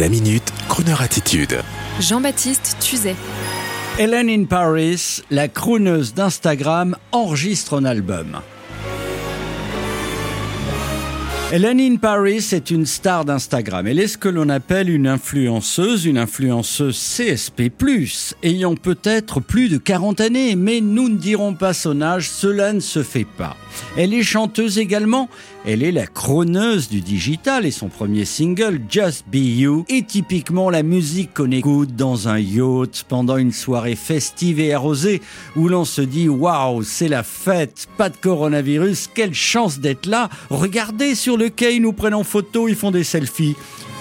La minute, Kroneur attitude. Jean-Baptiste Tuzet. Hélène in Paris, la crooneuse d'Instagram, enregistre un album. Hélène in Paris est une star d'Instagram. Elle est ce que l'on appelle une influenceuse, une influenceuse CSP+, ayant peut-être plus de 40 années, mais nous ne dirons pas son âge, cela ne se fait pas. Elle est chanteuse également, elle est la crooneuse du digital et son premier single, Just Be You, est typiquement la musique qu'on écoute dans un yacht pendant une soirée festive et arrosée où l'on se dit waouh, c'est la fête, pas de coronavirus, quelle chance d'être là. Regardez sur le quai, nous prennent en photo, ils font des selfies.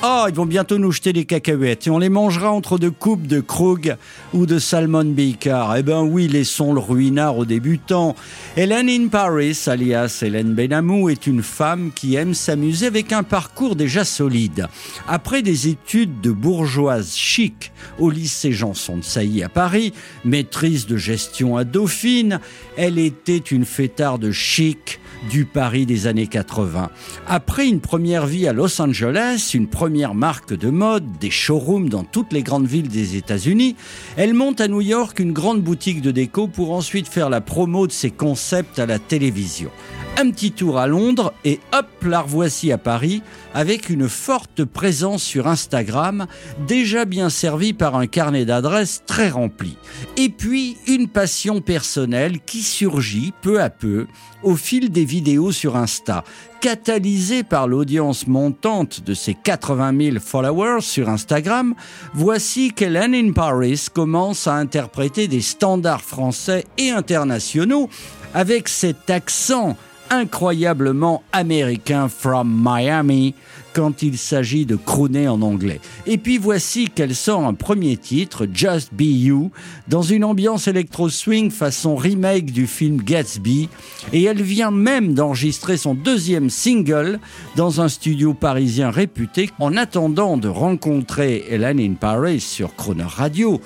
Oh, ils vont bientôt nous jeter des cacahuètes et on les mangera entre deux coupes de Krug ou de Salmon Bicard. Eh ben oui, laissons le ruinard aux débutants. Hélène in Paris, alias Hélène Benamou, est une femme qui aime s'amuser avec un parcours déjà solide. Après des études de bourgeoise chic au lycée Janson de Sailly à Paris, maîtrise de gestion à Dauphine, elle était une fêtarde chic du Paris des années 80. Après une première vie à Los Angeles, une première marque de mode, des showrooms dans toutes les grandes villes des États-Unis, elle monte à New York une grande boutique de déco pour ensuite faire la promo de ses concepts à la télévision un petit tour à Londres et hop, la revoici à Paris avec une forte présence sur Instagram, déjà bien servie par un carnet d'adresses très rempli. Et puis une passion personnelle qui surgit peu à peu au fil des vidéos sur Insta, catalysée par l'audience montante de ses 80 000 followers sur Instagram, voici qu'Hélène in Paris commence à interpréter des standards français et internationaux avec cet accent incroyablement américain from Miami quand il s'agit de crooner en anglais. Et puis voici qu'elle sort un premier titre, Just Be You, dans une ambiance électro-swing façon remake du film Gatsby, et elle vient même d'enregistrer son deuxième single dans un studio parisien réputé en attendant de rencontrer Hélène in Paris sur Croner Radio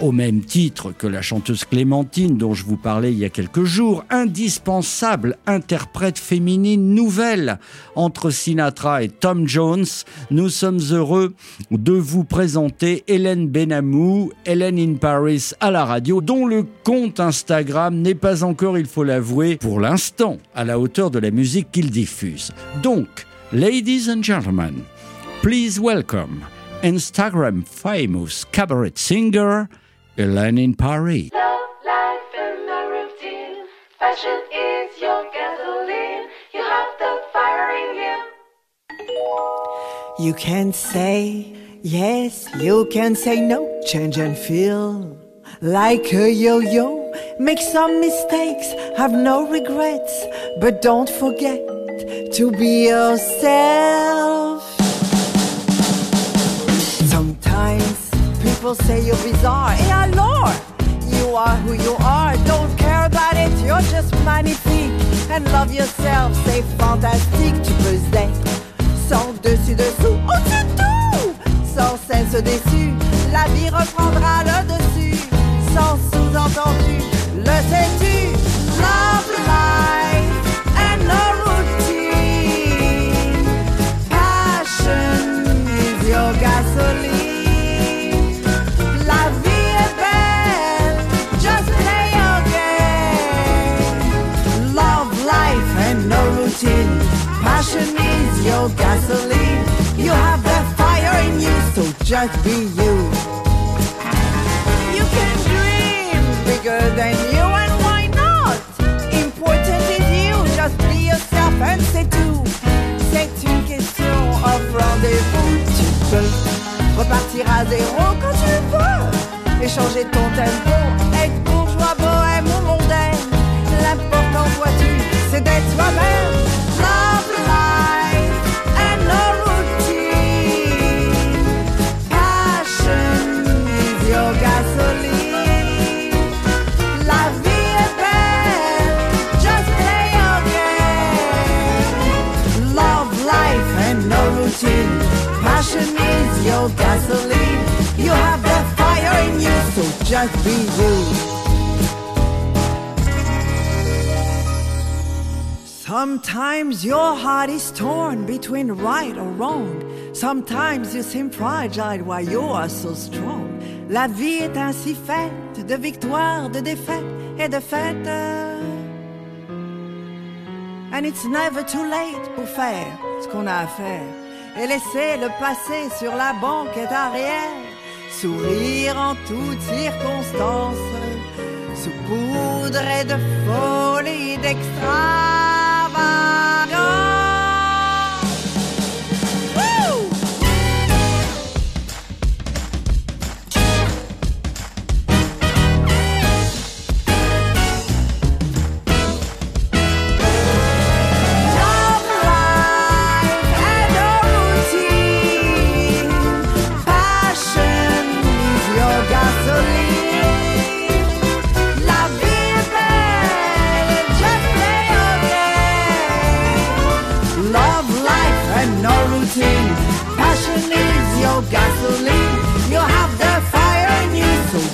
au même titre que la chanteuse Clémentine dont je vous parlais il y a quelques jours, indispensable interprète féminine nouvelle entre Sinatra et Tom Jones, nous sommes heureux de vous présenter Hélène Benamou, Hélène in Paris à la radio, dont le compte Instagram n'est pas encore, il faut l'avouer, pour l'instant, à la hauteur de la musique qu'il diffuse. Donc, ladies and gentlemen, please welcome Instagram famous cabaret singer Hélène in Paris. Love life and the routine. Fashion is your gasoline. You have the fire in you. You can say yes, you can say no, change and feel like a yo yo. Make some mistakes, have no regrets, but don't forget to be yourself. People say you're bizarre, et alors? You are who you are, don't care about it, you're just magnifique. And love yourself, c'est fantastique, tu être sans dessus dessous, au-dessus de tout, sans cesse déçu. La vie reprendra le dessus, sans sous-entendu, le sais-tu? Love life and no routine. Passion is your gasoline. Your gasoline. You have the fire in you, so just be you. You can dream bigger than you, and why not? Important is you, just be yourself, and c'est tout. C'est une question of rendez-vous. Tu peux repartir à zéro quand tu veux. Échanger ton tempo, gasoline. You have the fire in you, so just be you. Sometimes your heart is torn between right or wrong. Sometimes you seem fragile while you are so strong. La vie est ainsi faite de victoires, de défaites et de fêtes. And it's never too late pour faire ce qu'on a à faire et laisser le passé sur la banquette arrière. Sourire en toutes circonstances, saupoudré de folie, d'extravagance.